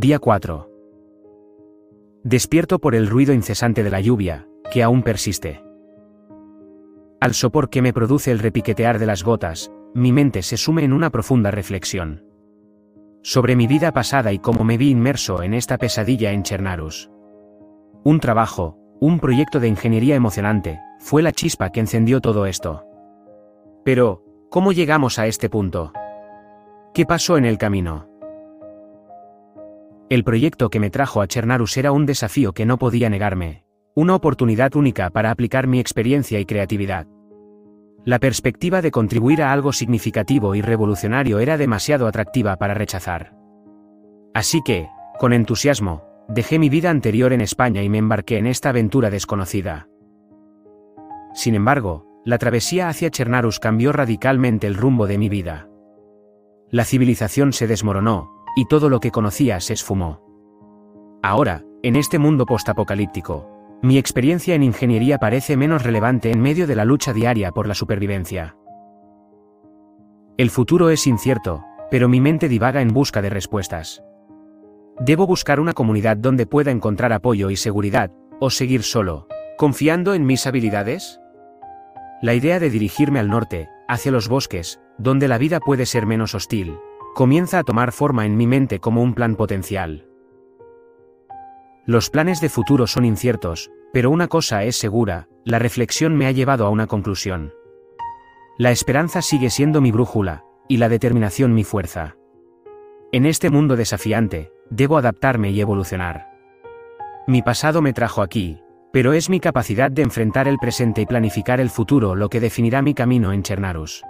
Día 4. Despierto por el ruido incesante de la lluvia, que aún persiste. Al sopor que me produce el repiquetear de las gotas, mi mente se sume en una profunda reflexión. Sobre mi vida pasada y cómo me vi inmerso en esta pesadilla en Chernarus. Un trabajo, un proyecto de ingeniería emocionante, fue la chispa que encendió todo esto. Pero, ¿cómo llegamos a este punto? ¿Qué pasó en el camino? El proyecto que me trajo a Chernarus era un desafío que no podía negarme, una oportunidad única para aplicar mi experiencia y creatividad. La perspectiva de contribuir a algo significativo y revolucionario era demasiado atractiva para rechazar. Así que, con entusiasmo, dejé mi vida anterior en España y me embarqué en esta aventura desconocida. Sin embargo, la travesía hacia Chernarus cambió radicalmente el rumbo de mi vida. La civilización se desmoronó, y todo lo que conocía se esfumó. Ahora, en este mundo postapocalíptico, mi experiencia en ingeniería parece menos relevante en medio de la lucha diaria por la supervivencia. El futuro es incierto, pero mi mente divaga en busca de respuestas. ¿Debo buscar una comunidad donde pueda encontrar apoyo y seguridad, o seguir solo, confiando en mis habilidades? La idea de dirigirme al norte, hacia los bosques, donde la vida puede ser menos hostil, comienza a tomar forma en mi mente como un plan potencial. Los planes de futuro son inciertos, pero una cosa es segura, la reflexión me ha llevado a una conclusión. La esperanza sigue siendo mi brújula, y la determinación mi fuerza. En este mundo desafiante, debo adaptarme y evolucionar. Mi pasado me trajo aquí, pero es mi capacidad de enfrentar el presente y planificar el futuro lo que definirá mi camino en Chernarus.